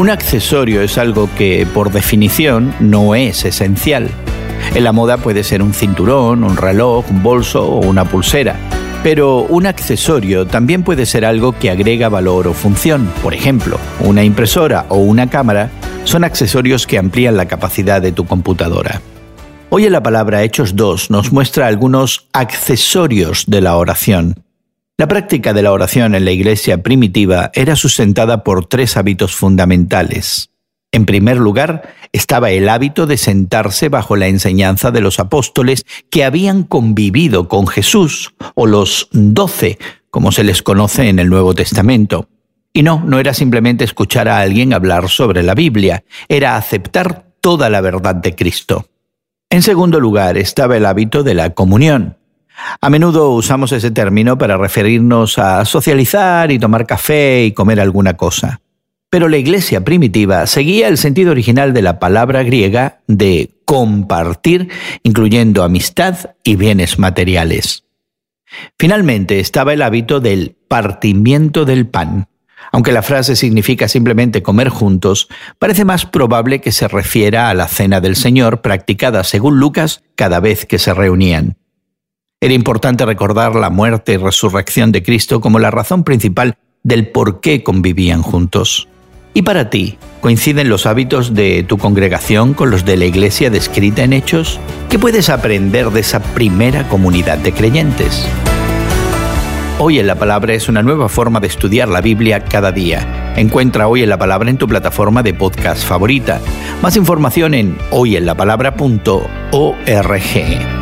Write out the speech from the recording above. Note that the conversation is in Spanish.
Un accesorio es algo que, por definición, no es esencial. En la moda puede ser un cinturón, un reloj, un bolso o una pulsera. Pero un accesorio también puede ser algo que agrega valor o función. Por ejemplo, una impresora o una cámara son accesorios que amplían la capacidad de tu computadora. Hoy en la palabra Hechos 2 nos muestra algunos accesorios de la oración. La práctica de la oración en la iglesia primitiva era sustentada por tres hábitos fundamentales. En primer lugar, estaba el hábito de sentarse bajo la enseñanza de los apóstoles que habían convivido con Jesús, o los doce, como se les conoce en el Nuevo Testamento. Y no, no era simplemente escuchar a alguien hablar sobre la Biblia, era aceptar toda la verdad de Cristo. En segundo lugar, estaba el hábito de la comunión. A menudo usamos ese término para referirnos a socializar y tomar café y comer alguna cosa. Pero la iglesia primitiva seguía el sentido original de la palabra griega de compartir, incluyendo amistad y bienes materiales. Finalmente estaba el hábito del partimiento del pan. Aunque la frase significa simplemente comer juntos, parece más probable que se refiera a la cena del Señor practicada según Lucas cada vez que se reunían. Era importante recordar la muerte y resurrección de Cristo como la razón principal del por qué convivían juntos. ¿Y para ti, coinciden los hábitos de tu congregación con los de la iglesia descrita en Hechos? ¿Qué puedes aprender de esa primera comunidad de creyentes? Hoy en la Palabra es una nueva forma de estudiar la Biblia cada día. Encuentra Hoy en la Palabra en tu plataforma de podcast favorita. Más información en hoyenlapalabra.org.